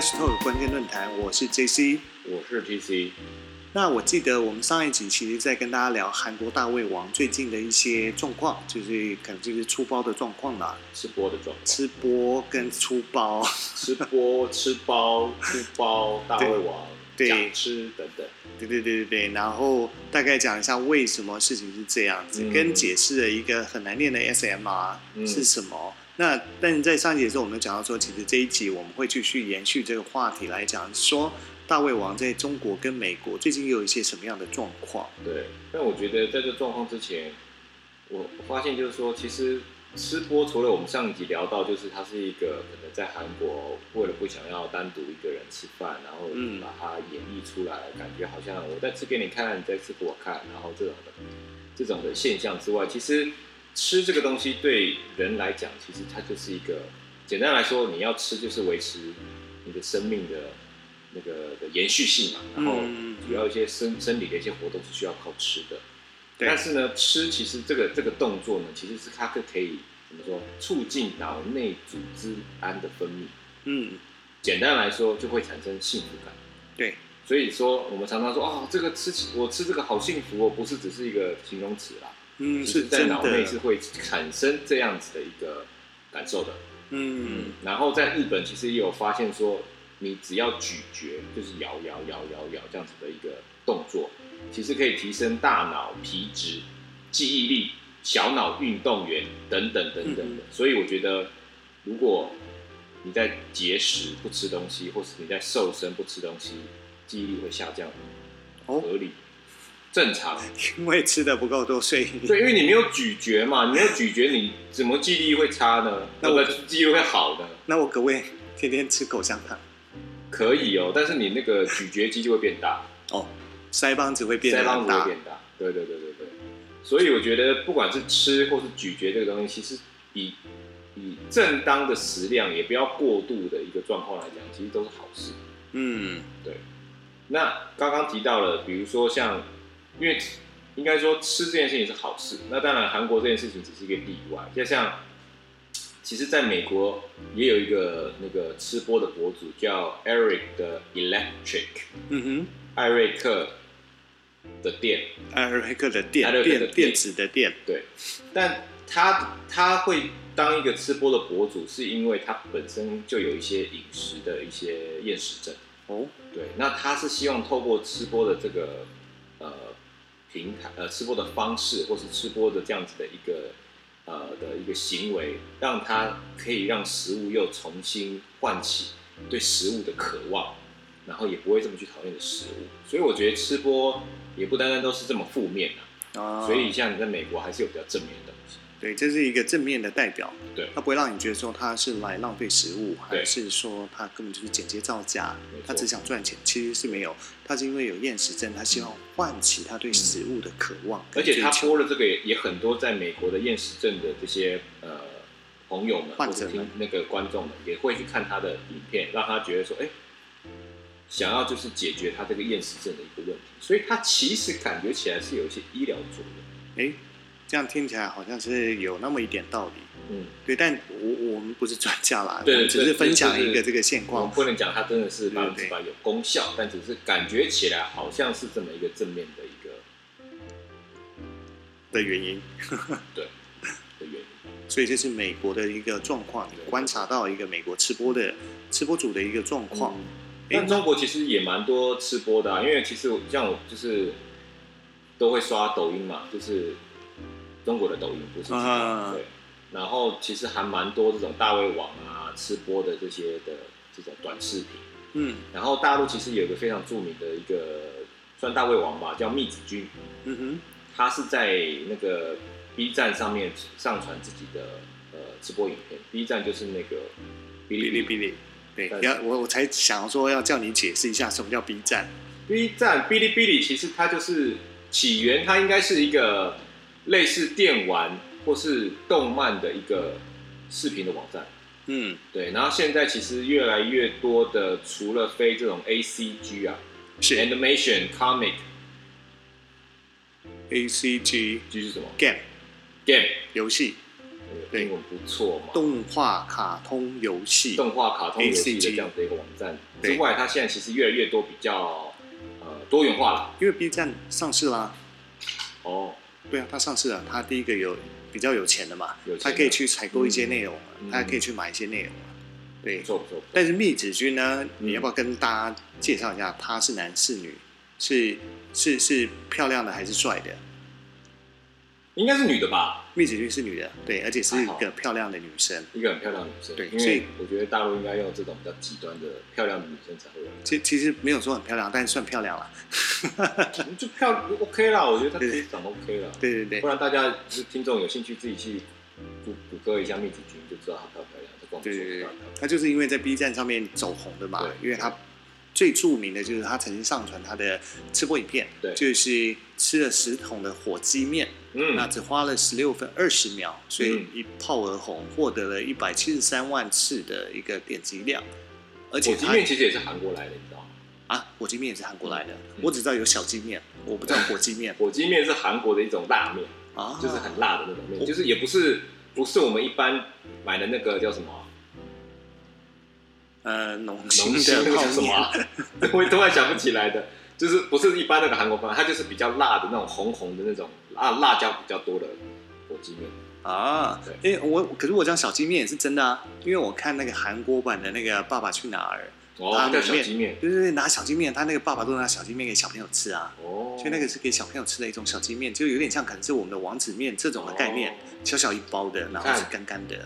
Trash Talk 关键论坛，我是 JC。我是 TC，那我记得我们上一集其实在跟大家聊韩国大胃王最近的一些状况，就是可能就是出包的状况啦，吃播的状况，吃播跟出包，吃播、吃包、出包、大胃王、对假吃等等。对对对对对，然后大概讲一下为什么事情是这样子，嗯。跟解释了一个很难念的 SMR 嗯。是什么。那但在上一集的时候，我们有讲到说，其实这一集我们会继续延续这个话题来讲，说大胃王在中国跟美国最近又有一些什么样的状况。对，但我觉得在这状况之前，我我发现就是说，其实吃播除了我们上一集聊到，就是它是一个可能在韩国为了不想要单独一个人吃饭，然后嗯把它演绎出来，感觉好像我在吃给你看，你在吃给我看，然后这种的这种的现象之外，其实吃这个东西对人来讲，其实它就是一个简单来说，你要吃就是维持你的生命的那个的延续性嘛，然后嗯主要一些生生理的一些活动是需要靠吃的。对但是呢，吃其实这个这个动作呢，其实是它可可以怎么说，促进脑内组织胺的分泌。嗯，简单来说，就会产生幸福感。对，所以说我们常常说，哦，这个吃起我吃这个好幸福哦，不是只是一个形容词啦，嗯，是在脑内，是会产生这样子的一个感受的。嗯，然后在日本其实也有发现说，你只要咀嚼，就是摇摇摇摇摇这样子的一个动作，其实可以提升大脑皮质、记忆力、小脑运动员等等等等的。嗯所以我觉得，如果你在节食不吃东西，或是你在瘦身不吃东西，记忆力会下降，哦合理。正常，因为吃的不够多，所以对，因为你没有咀嚼嘛，你没有咀嚼，你怎么记忆力会差呢？那我那个记忆力会好呢？那我可不可以天天吃口香糖？可以哦，但是你那个咀嚼肌就会变大，哦，腮帮子会变大帮子会变，大。对对对对对。所以我觉得，不管是吃或是咀嚼这个东西，其实以以正当的食量，也不要过度的一个状况来讲，其实都是好事。嗯，对那刚刚提到了，比如说像，因为应该说吃这件事情是好事，那当然韩国这件事情只是一个例外。就像，其实在美国也有一个那个吃播的博主叫 Eric 的 Electric，嗯艾瑞克的店，哼，艾瑞克的店艾瑞克的电电电子的店，对，但他他会当一个吃播的博主，是因为他本身就有一些饮食的一些厌食症。哦，对，那他是希望透过吃播的这个呃平台呃吃播的方式，或是吃播的这样子的一个呃的一个行为，让它可以让食物又重新唤起对食物的渴望，然后也不会这么去讨厌的食物。所以我觉得吃播也不单单都是这么负面的、啊，所以像你在美国还是有比较正面的。对，这是一个正面的代表，对它不会让你觉得说他是来浪费食物，还是说他根本就是剪接造假他只想赚钱，其实是没有，他是因为有厌食症，他希望唤起他对食物的渴望而且他播了这个也也很多在美国的厌食症的这些呃朋友们或患者那个观众们也会去看他的影片，让他觉得说，哎、想要就是解决他这个厌食症的一个问题，所以他其实感觉起来是有一些医疗作用。哎，这样听起来好像是有那么一点道理。嗯，对，但我我们不是专家啦，对只是分享对一个这个现我们。不能讲它真的是对百分之百有功效，但只是感觉起来好像是这么一个正面的一个的原因，对的原因。所以这是美国的一个状况，你观察到一个美国吃播的吃播主的一个状况。嗯诶但中国其实也蛮多吃播的、啊，因为其实像我就是都会刷抖音嘛，就是中国的抖音不是、啊对，然后其实还蛮多这种大胃王啊吃播的这些的这种短视频，嗯。然后大陆其实有一个非常著名的一个算大胃王吧，叫密子君，嗯哼，他是在那个 B 站上面上传自己的呃直播影片，B 站就是那个哔哔哩。哔哩对，但要我我才想说要叫你解释一下什么叫 B 站。B 站、哔哩哔哩其实它就是起源，它应该是一个类似电玩或是动漫的一个视频的网站。嗯，对，然后现在其实越来越多的，除了非这种 A C G 啊是，animation、comic A C G G 是什么？Game game 游戏。英文不错嘛，动画、卡通、游戏，动画、卡通、游戏的这样的一个网站。之外，它现在其实越来越多比较呃多元化了。因为 B 站上市啦，哦，对啊，他上市了，他第一个有比较有钱的嘛有钱，的它可以去采购一些内容了，嗯它可以去买一些内容了，对不。错不错。但是密子君呢，嗯你要不要跟大家介绍一下，他是男是女？是是是漂亮的还是帅的？应该是女的吧？蜜子君是女的，对，而且是一个漂亮的女生。一个很漂亮的女生。因对所以为我觉得大陆应该用这种比较极端的漂亮的女生才会有。其其实没有说很漂亮，但是算漂亮了。就漂 OK 啦，我觉得她其实长得 OK 了。对对对不然大家就是听众有兴趣自己去谷谷歌一下蜜子君，就知道她漂不漂亮。对对对说不漂，他就是因为在 B 站上面走红的嘛对，因为他最著名的就是他曾经上传他的吃播影片，对就是吃了十桶的火鸡面，嗯那嗯，只花了十六分二十秒，所以嗯一炮而红，获得了一百七十三万次的一个点击量，而且他火鸡面其实也是韩国来的，你知道吗？啊，火鸡面也是韩国来的，嗯我只知道有小鸡面，我不知道火鸡面 火鸡面是韩国的一种辣面，啊，就是很辣的那种面，哦就是也不是不是我们一般买的那个叫什么呃浓浓的泡面，叫什么啊，我突然想不起来的，就是不是一般那个韩国饭，它就是比较辣的那种红红的那种辣辣椒比较多的火鸡面。啊，因为我可是我讲小鸡面也是真的啊，因为我看那个韩国版的那个《爸爸去哪儿》，哦，它叫小鸡面。对对对，拿小鸡面，他那个爸爸都拿小鸡面给小朋友吃啊，哦，所以那个是给小朋友吃的一种小鸡面，就有点像可能是我们的王子面这种的概念，哦。小小一包的，然后是干干的，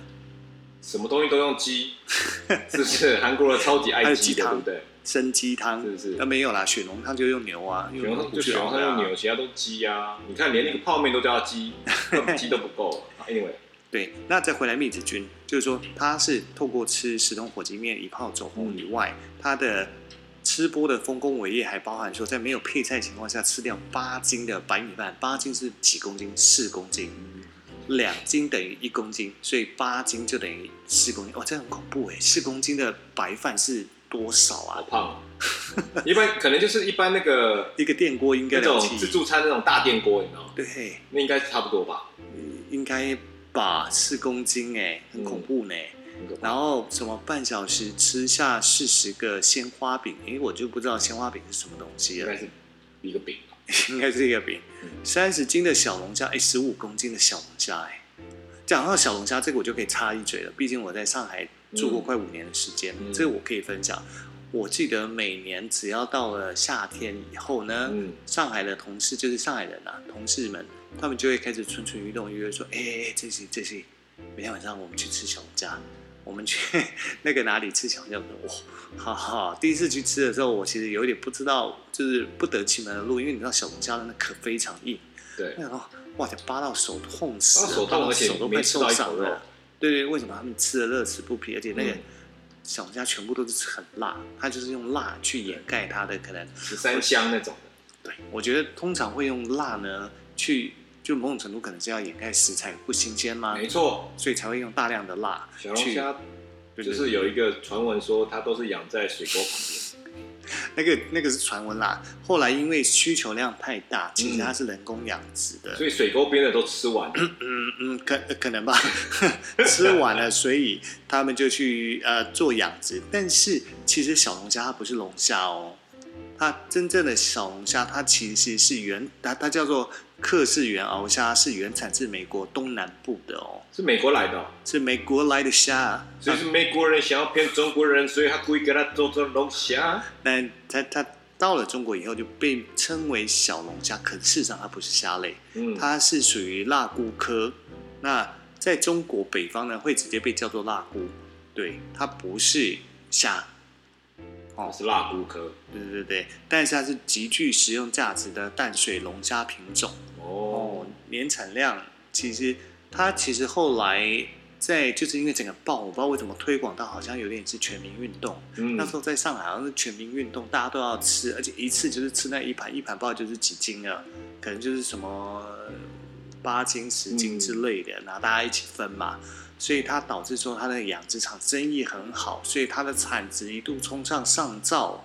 什么东西都用鸡，是不是？韩国人超级还爱鸡汤不对？生鸡汤是不是那没有啦，雪浓汤就用牛啊，雪红用就雪红上用牛，其他都鸡啊。你看，连那个泡面都叫它鸡，鸡都不够。Anyway，对，那再回来密子君，就是说他是透过吃石头火鸡面一炮走红以外，他的吃播的丰功伟业还包含说，在没有配菜情况下吃掉八斤的白米饭，八斤是几公斤？四公斤，两斤等于一公斤，所以八斤就等于四公斤。哇，这很恐怖哎！四公斤的白饭是多少好啊？胖哦。一般可能就是一般那个 一个电锅应该那种自助餐那种大电锅，你知道吗？对，那应该是差不多吧。应该吧，四公斤哎，很恐怖呢。然后什么半小时吃下四十个鲜花饼，哎，我就不知道鲜花饼是什么东西了应该，是一个饼吧。应该是一个饼嗯。三十斤的小龙虾，哎，十五公斤的小龙虾，哎，讲到小龙虾，这个我就可以插一嘴了。毕竟我在上海住过快五年的时间，嗯这个我可以分享。我记得每年只要到了夏天以后呢，嗯，上海的同事就是上海人啊，同事们他们就会开始蠢蠢欲动，约说，哎、哎、哎这些这些，每天晚上我们去吃小龙虾，我们去 那个哪里吃小龙虾，我说哇，哈哈，第一次去吃的时候，我其实有一点不知道，就是不得其门而入，因为你知道小龙虾的那壳非常硬，对。那种哇，就扒到手痛死了，扒到手痛而且手都快没吃到受伤了。对对，为什么他们吃的乐此不疲？而且那个嗯小龙虾全部都是很辣，它就是用辣去掩盖它的可能十三香那种的。对，我觉得通常会用辣呢，去就某种程度可能是要掩盖食材不新鲜吗，没错，所以才会用大量的辣去。小龙虾就是有一个传闻说，它都是养在水沟旁边。那个那个是传闻啦，后来因为需求量太大，其实嗯它是人工养殖的，所以水沟边的都吃完了。嗯嗯，可可能吧，吃完了，所以他们就去呃做养殖。但是其实小龙虾它不是龙虾哦，它真正的小龙虾它其实是原它它叫做克氏原螯虾，是原产自美国东南部的哦，是美国来的哦、是美国来的虾。所以是美国人想要骗中国人，所以他故意给他做成龙虾。但他他到了中国以后就被称为小龙虾，可事实上它不是虾类。嗯，它是属于辣菇科。那在中国北方呢，会直接被叫做辣菇，对，它不是虾。哦，是辣菇科。对对对对，但是它是极具食用价值的淡水龙虾品种哦。哦，，年产量其实它其实后来在就是因为整个爆，我不知道为什么推广到好像有点是全民运动，嗯。那时候在上海好像是全民运动，大家都要吃，而且一次就是吃那一盘，一盘不知道就是几斤啊，可能就是什么八斤、十斤之类的，然后大家一起分嘛，所以它导致说它的养殖场生意很好，所以它的产值一度冲上上兆，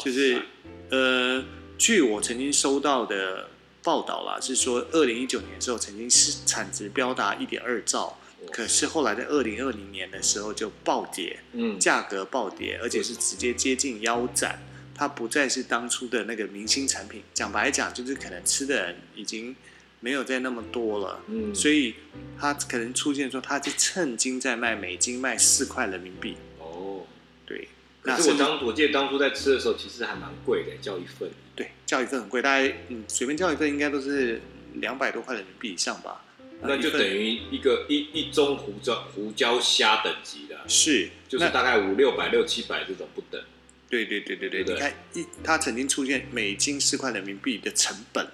就是呃，据我曾经收到的报道啦，是说二零一九年的时候曾经是产值飙达一点二兆，可是后来在二零二零年的时候就暴跌，嗯，价格暴跌，而且是直接接近腰斩，它不再是当初的那个明星产品。讲白讲，就是可能吃的人已经没有再那么多了，嗯，所以它可能出现说，它是趁金在卖美金，卖四块人民币。哦，对，可是我当我记得当初在吃的时候，其实还蛮贵的，叫一份。对叫一份很贵，大概嗯随便叫一份应该都是两百多块人民币以上吧。那就等于一个一一盅胡椒胡椒虾等级的，是就是大概五六百、六七百这种不等。对对对对对，对对你看一它曾经出现美金四块人民币的成本，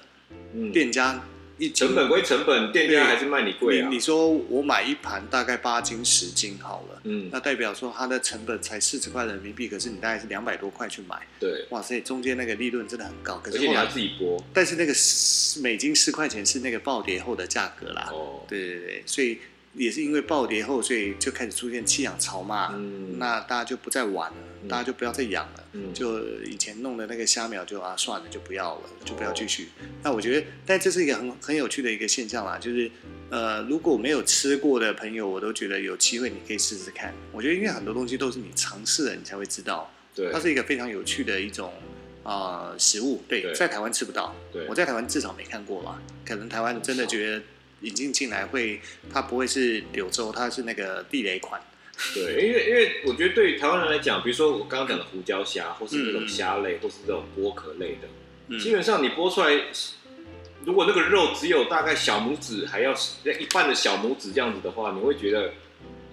嗯，店家一成本归成本，店家还是卖你贵啊你。你说我买一盘大概八斤十斤好了，嗯，那代表说它的成本才四十块人民币，可是你大概是两百多块去买，对，哇塞，中间那个利润真的很高。可是后来而且你要自，己剥。但是那个十美金十块钱是那个暴跌后的价格啦，哦，对对对，所以也是因为暴跌后，所以就开始出现弃养潮嘛，嗯，那大家就不再玩了，嗯大家就不要再养了。嗯就以前弄的那个虾苗就啊算了就不要了，就不要哦继续。那我觉得，但这是一个很很有趣的一个现象啦，就是呃，如果没有吃过的朋友，我都觉得有机会你可以试试看。我觉得因为很多东西都是你尝试了你才会知道，对它，是一个非常有趣的一种啊、呃食物。对，对在台湾吃不到，对我在台湾至少没看过吧。可能台湾真的觉得引进进来会，它不会是柳州，它是那个地雷款。对，因为因为我觉得对于台湾人来讲，比如说我刚刚讲的胡椒虾，或是这种嗯虾类，或是这种剥壳类的，嗯。基本上你剥出来，如果那个肉只有大概小拇指，还要一半的小拇指这样子的话，你会觉得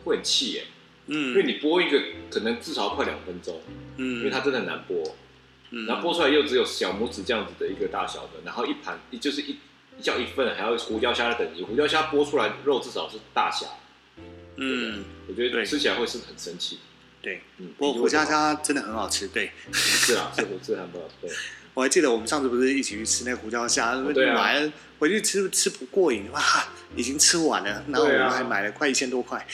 会很气耶，嗯。因为嗯你剥一个可能至少快两分钟，嗯，因为它真的很难剥，嗯。然后剥出来又只有小拇指这样子的一个大小的，然后一盘就是一一叫一份，还要胡椒虾的等级，胡椒虾剥出来肉至少是大虾，嗯，我觉得对。吃起来会是很神奇。对。嗯，不过胡椒虾真的很好吃，对。是啊，是胡是很不好，对，我还记得我们上次不是一起去吃那个胡椒虾，对啊。买了回去吃吃不过瘾，哇，已经吃完了，然后我们还买了快一千多块，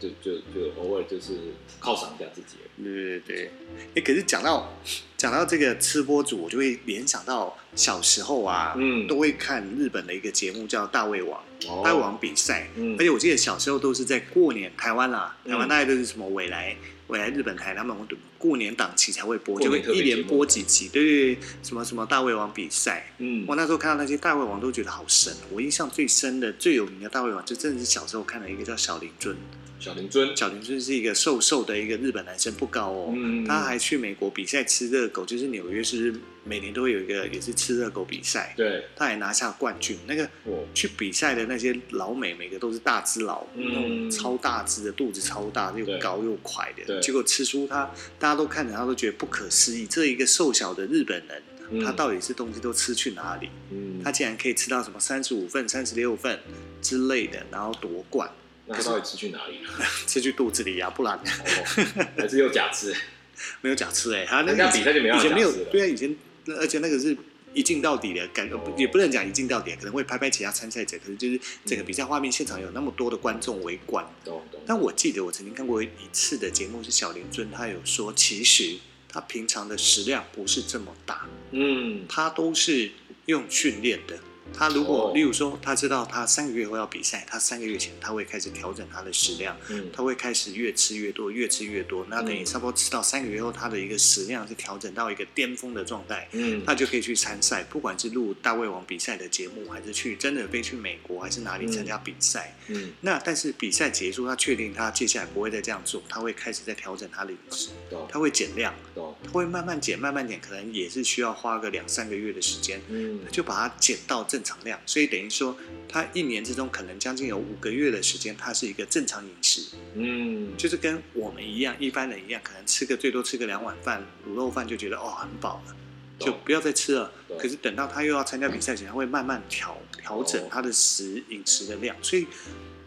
就就就偶尔就是犒赏一下自己。对对对，哎，可是讲到讲到这个吃播主，我就会联想到小时候啊，嗯。都会看日本的一个节目叫《大胃王》，哦大胃王比赛，嗯。而且我记得小时候都是在过年，台湾啦，嗯台湾大概都是什么未来未来日本台，他们过年档期才会播，就会一连播几集，对对对，什么什么大胃王比赛。嗯。我那时候看到那些大胃王都觉得好神，我印象最深的、最有名的大胃王，就真的是小时候看的一个叫小林尊。小林尊，小林尊是一个瘦瘦的一个日本男生，不高哦。嗯。他还去美国比赛吃热狗，就是纽约是每年都会有一个也是吃热狗比赛，对，他还拿下冠军。那个哦，去比赛的那些老美，每个都是大只佬，嗯。那种超大只的，肚子超大，又高又快的。对。结果吃出他，大家都看着他都觉得不可思议，这一个瘦小的日本人，嗯他到底是东西都吃去哪里？嗯，他竟然可以吃到什么三十五份、三十六份之类的，然后夺冠，那他到底吃去哪里了？吃去肚子里啊，不然哦，还是有假吃？没有假吃哎、他那个比赛就没有以前没有对啊，以前而且那个是一镜到底的感，哦也不能讲一镜到底，可能会拍拍其他参赛者，可是就是整个比赛画面现场有那么多的观众围观。懂懂。但我记得我曾经看过一次的节目，是小林尊，他有说，其实他平常的食量不是这么大，嗯，他都是用训练的。他如果，哦。例如说，他知道他三个月后要比赛，他三个月前他会开始调整他的食量，嗯。他会开始越吃越多，越吃越多。那等于嗯差不多吃到三个月后，他的一个食量是调整到一个巅峰的状态，嗯，他就可以去参赛，不管是录大胃王比赛的节目，还是去真的飞去美国，还是哪里参加比赛。嗯，那但是比赛结束，他确定他接下来不会再这样做，他会开始在调整他的饮食，他会减量，他会慢慢减，慢慢减，可能也是需要花个两三个月的时间，嗯。就把它减到正常量。所以等于说，他一年之中可能将近有五个月的时间，他是一个正常饮食，嗯，就是跟我们一样，一般人一样，可能吃个最多吃个两碗饭，卤肉饭就觉得哦很饱了。就不要再吃了。可是等到他又要参加比赛前，他会慢慢调调整哦他的食饮食的量，所以，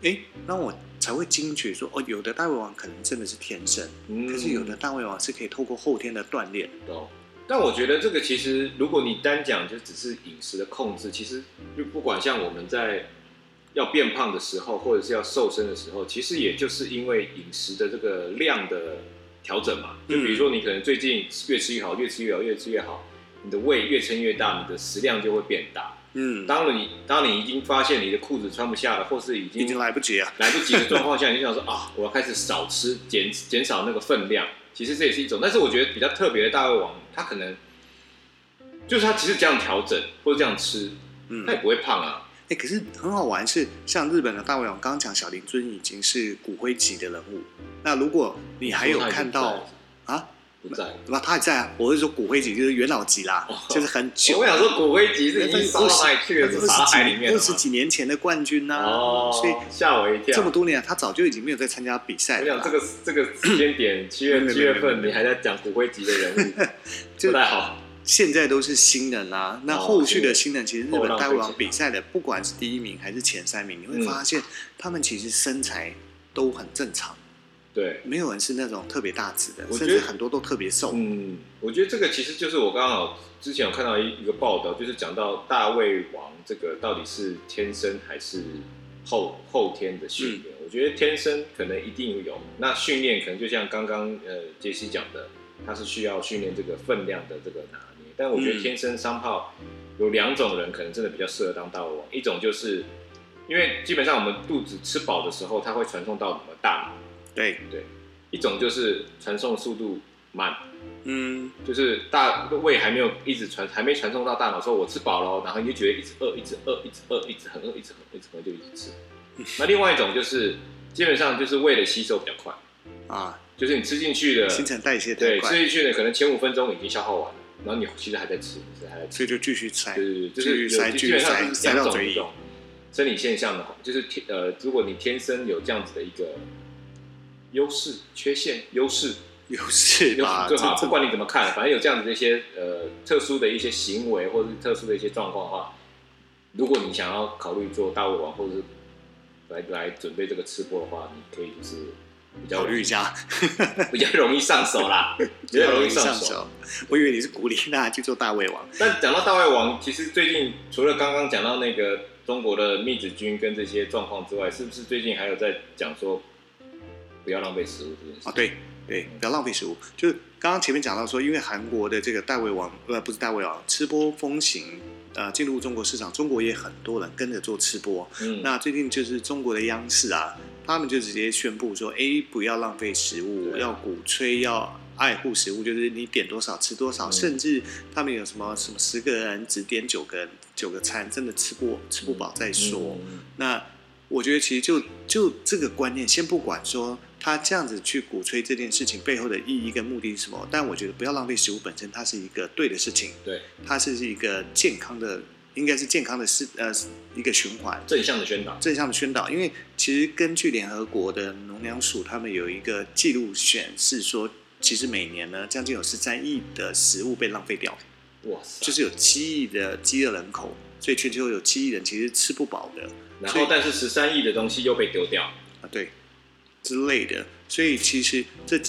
哎，那我才会惊觉说，哦，有的大胃王可能真的是天生，嗯可是有的大胃王是可以透过后天的锻炼。懂。但我觉得这个其实，如果你单讲就只是饮食的控制，其实就不管像我们在要变胖的时候，或者是要瘦身的时候，其实也就是因为饮食的这个量的调整嘛。就比如说你可能最近越吃越好，越吃越好，越吃越好，你的胃越撑越大，你的食量就会变大。嗯，当你当你已经发现你的裤子穿不下了，或是已经已经经来不及了。来不及的状况下，你就想说啊，我要开始少吃，减减少那个分量。其实这也是一种，但是我觉得比较特别的大胃王，他可能就是他其实这样调整或者这样吃，嗯，他也不会胖啊。哎、可是很好玩是，像日本的大胃王，刚刚讲小林尊已经是骨灰级的人物。那如果你还有看到啊，不在？对吧？他还在啊。我是说骨灰级，就是元老级啦，哦就是很久。我想说骨灰级是已经烧到哪里去了，二是撒到海里面？二十几年前的冠军呐、哦，所以吓我一跳。这么多年，他早就已经没有在参加比赛了啦。我想这个这个时间点，七月七月份，你还在讲骨灰级的人物，就不太好。现在都是新人啦、那哦后续的新人，其实日本大胃王比赛的，不管是第一名还是前三名，你会嗯发现他们其实身材都很正常，对，没有人是那种特别大只的，我觉得至很多都特别瘦。嗯，我觉得这个其实就是我刚好之前有看到一一个报道，就是讲到大胃王这个到底是天生还是后后天的训嗯练。我觉得天生可能一定有，那训练可能就像刚刚呃杰西讲的，他是需要训练这个分量的这个拿捏。但我觉得嗯天生商炮有两种人可能真的比较适合当大胃王，一种就是因为基本上我们肚子吃饱的时候，它会传送到我们的大脑。对。对，一种就是传送速度慢，嗯，就是大胃还没有一直传，还没传送到大脑，说我吃饱了，然后你就觉得一直饿，一直饿，一直饿，一直很饿，一直很饿，一直很饿就一直吃。那另外一种就是基本上就是胃的吸收比较快，啊，就是你吃进去的，新陈代谢太对，吃，进去的可能前五分钟已经消耗完了，然后你其实还在吃，还在吃。所以就继续塞。对对对，就是基本上是继续塞塞两到嘴里。种一种生理现象的，就是天呃，如果你天生有这样子的一个优势、缺陷、优势，有事有吧？对吧？不管你怎么看，反正有这样子的一些呃特殊的一些行为或者是特殊的一些状况的话，如果你想要考虑做大胃王或者是来来准备这个吃播的话，你可以就是比较考虑一下，比较容易上手啦，比较容易上手。。我以为你是鼓励大家去做大胃王。但讲到大胃王，其实最近除了刚刚讲到那个中国的密子君跟这些状况之外，是不是最近还有在讲说不要浪费食物这件事？啊，对对，不要浪费食物。就是刚刚前面讲到说，因为韩国的这个大胃王，呃，不是大胃王，吃播风行，呃，进入中国市场，中国也很多人跟着做吃播。嗯，那最近就是中国的央视啊，他们就直接宣布说，哎，不要浪费食物，对要鼓吹要。爱护食物就是你点多少吃多少，嗯甚至他们有什么什么十个人只点九个九个餐，真的吃不吃不饱再说。嗯那我觉得其实就就这个观念，先不管说他这样子去鼓吹这件事情背后的意义跟目的是什么，但我觉得不要浪费食物本身，它是一个对的事情，对。它是一个健康的，应该是健康的是呃一个循环。正向的宣导，正向的宣导，因为其实根据联合国的农粮署，他们有一个记录显示说，其实每年呢，将近有十三亿的食物被浪费掉，哇塞！就是有七亿的饥饿人口，所以全球有七亿人其实吃不饱的。然后但是十三亿的东西又被丢掉，啊，对之类的，所以其实这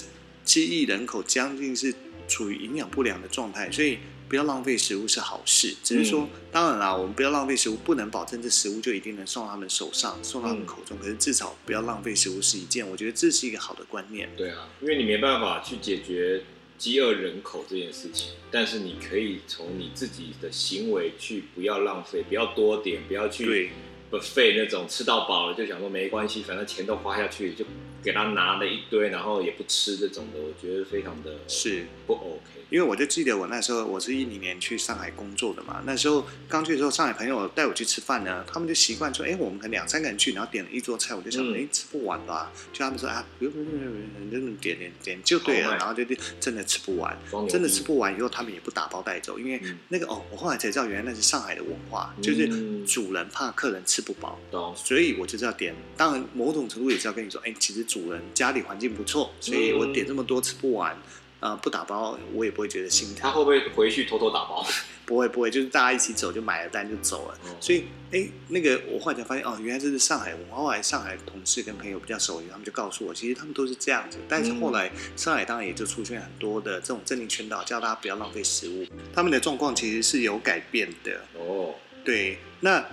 七亿人口将近是处于营养不良的状态，所以不要浪费食物是好事。只是说，当然啦，我们不要浪费食物，不能保证这食物就一定能送到他们手上，送到他们口中。可是至少不要浪费食物是一件，我觉得这是一个好的观念。对啊，因为你没办法去解决饥饿人口这件事情，但是你可以从你自己的行为去不要浪费，不要多点，不要去对，不费那种吃到饱了就想说没关系，反正钱都花下去，就给他拿了一堆，然后也不吃这种的，我觉得非常的是。不 OK。因为我就记得我那时候我是一零年去上海工作的嘛，那时候刚去的时候，上海朋友带我去吃饭呢，他们就习惯说，哎，我们可能两三个人去，然后点了一桌菜，我就想，嗯哎、吃不完吧？就他们说啊，不用不用不用不用，你就点点点就对了，然后就真的吃不完，真的吃不完以后，他们也不打包带走，因为嗯那个哦，我后来才知道原来那是上海的文化，嗯就是主人怕客人吃不饱，懂，所以我就是要点。当然，某种程度也是要跟你说，哎，其实主人家里环境不错，所以我点这么多吃不完，呃，不打包我也不会觉得心疼。他会不会回去偷偷打包？不会不会，就是大家一起走就买了单就走了。哦所以，哎，那个我后来才发现，哦，原来这是上海文化。后来上海同事跟朋友比较熟，他们就告诉我，其实他们都是这样子。但是后来上海当然也就出现很多的这种政令宣导，叫大家不要浪费食物。他们的状况其实是有改变的。哦，对，那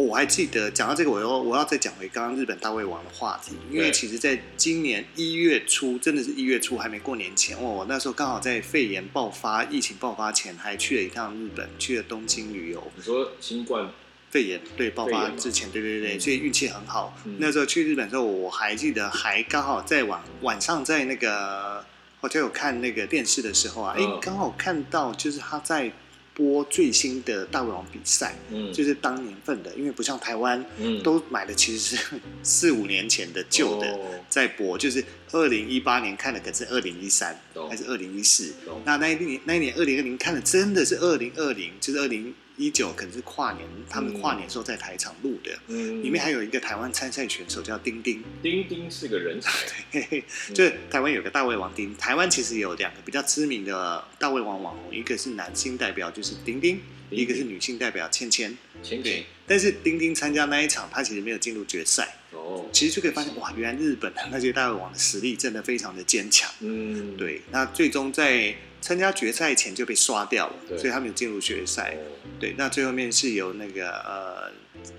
哦我还记得讲到这个，我要我要再讲回刚刚日本大胃王的话题，因为其实在今年一月初，真的是一月初还没过年前，哦，我那时候刚好在肺炎爆发、疫情爆发前，还去了一趟日本，去了东京旅游。你说新冠肺炎对爆发之前，对对对，嗯所以运气很好。嗯那时候去日本的时候，我还记得还刚好在晚晚上在那个我就有看那个电视的时候啊，哎、嗯刚好看到就是他在播最新的大胃王比赛，嗯就是当年份的，因为不像台湾嗯都买的其实是四五年前的旧的。哦在播，就是二零一八年看的，可是二零一三还是二零一四？那那一年那一年二零二零看的真的是二零二零，就是二零一九，可能是跨年，他们跨年时候在台场录的。嗯里面还有一个台湾参赛选手叫丁丁，丁丁是个人才，嘿嘿，就是台湾有个大胃王丁。台湾其实有两个比较知名的大胃王网红，一个是男性代表就是丁丁，丁一个是女性代表芊芊。但是丁丁参加那一场，他其实没有进入决赛。哦，其实就可以发现，哇，原来日本的那些大胃王的实力真的非常的坚强。嗯，对，那最终在参加决赛前就被刷掉了，所以他没有进入决赛。哦对，那最后面是由那个呃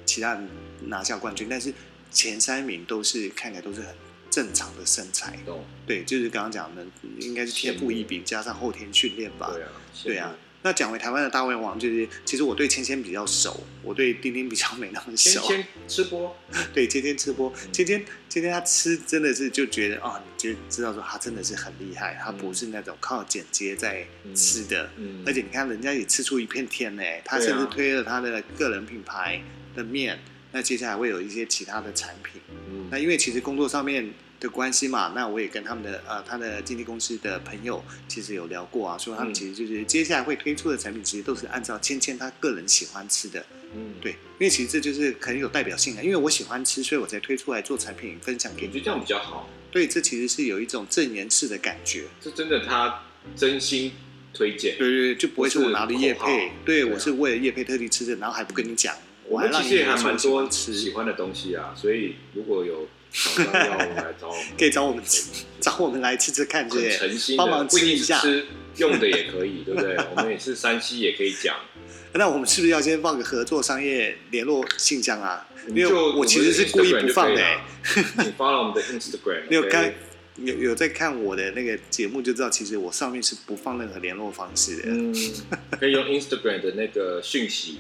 其他人拿下冠军，但是前三名都是看起来都是很正常的身材。懂，对，就是刚刚讲的，应该是天赋异禀加上后天训练吧。对啊，对啊。那讲回台湾的大胃王，就是其实我对芊芊比较熟，我对丁丁比较没那么熟。芊芊吃播，对，芊芊吃播，嗯芊芊芊芊她吃真的是就觉得啊，你就知道说她真的是很厉害，她不是那种靠剪接在吃的，嗯，而且你看人家也吃出一片天呢，她对啊甚至推了她的个人品牌的面，那接下来会有一些其他的产品。嗯那因为其实工作上面的关系嘛，那我也跟他们的呃他的经纪公司的朋友其实有聊过啊，说他们嗯其实就是接下来会推出的产品，其实都是按照芊芊她个人喜欢吃的。嗯，对，因为其实这就是很有代表性的，因为我喜欢吃，所以我才推出来做产品分享给你。我觉得这样比较好，对，这其实是有一种正言式的感觉。这真的他真心推荐，对对对，就不会是我拿的叶配，对我是为了叶配特地吃的，然后还不跟你讲，我们其实还蛮多吃，喜欢的东西啊，所以如果有厂商要来找我们，可以找我们吃，找我们来吃吃看，对很不对？诚心的，帮忙吃一下吃用的也可以，对不对？我们也是山西也可以讲，那我们是不是要先放个合作商业联络信箱啊？因为我其实是故意不放的、欸。你发了我们的 Instagram，你有？看有有在看我的那个节目就知道，其实我上面是不放任何联络方式的，嗯，可以用 Instagram 的那个讯息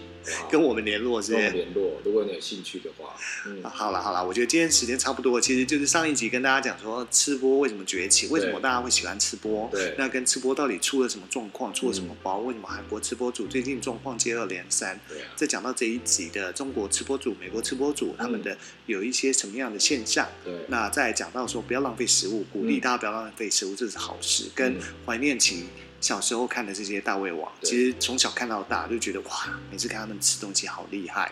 跟我们联络是跟？我们联络，如果你有兴趣的话，嗯。啊，好了好了，我觉得今天时间差不多，其实就是上一集跟大家讲说吃播为什么崛起，为什么大家会喜欢吃播，对。那跟吃播到底出了什么状况，出了什么包，为什么韩国吃播主最近状况接二连三？对啊，再讲到这一集的中国吃播主、美国吃播主他们的有一些什么样的现象，对，那再讲到说不要浪费食物，鼓励嗯大家不要浪费食物，这是好事。跟嗯怀念起小时候看的这些大胃王，对其实从小看到大就觉得哇，每次看他们吃东西好厉害，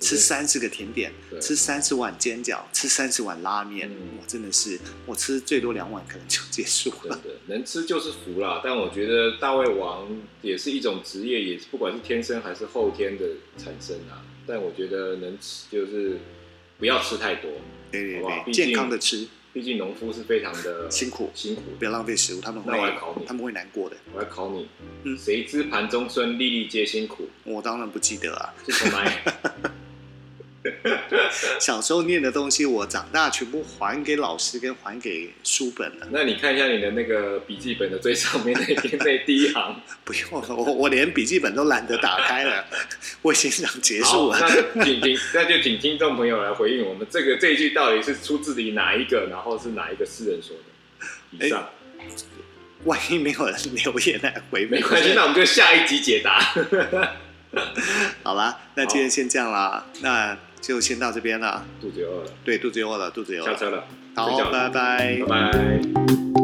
吃三十个甜点，吃三十碗煎饺，吃三十碗拉面，真的是我吃最多两碗可能就结束了。真的能吃就是福啦。但我觉得大胃王也是一种职业，也不管是天生还是后天的产生啊。但我觉得能吃就是不要吃太多，对对对，健康的吃，毕竟农夫是非常的 辛苦辛苦。不要浪费食物，他们那我来考你会他们会难过的。我来考你，嗯谁知盘中餐，粒粒皆辛苦，我当然不记得啊，是从哪里？小时候念的东西，我长大全部还给老师跟还给书本了。那你看一下你的那个笔记本的最上面那篇那第一行，不用了，我我连笔记本都懒得打开了，我已经想结束，了。那请请 那就请听众朋友来回应我们这个这一句到底是出自于哪一个，然后是哪一个诗人说的？以上、万一没有人留言来回，没关系，那我们就下一集解答。好啦，那今天先这样啦，那就先到这边了。肚子又饿了，对，肚子又饿了，肚子又饿了。下车了，好拜拜拜拜。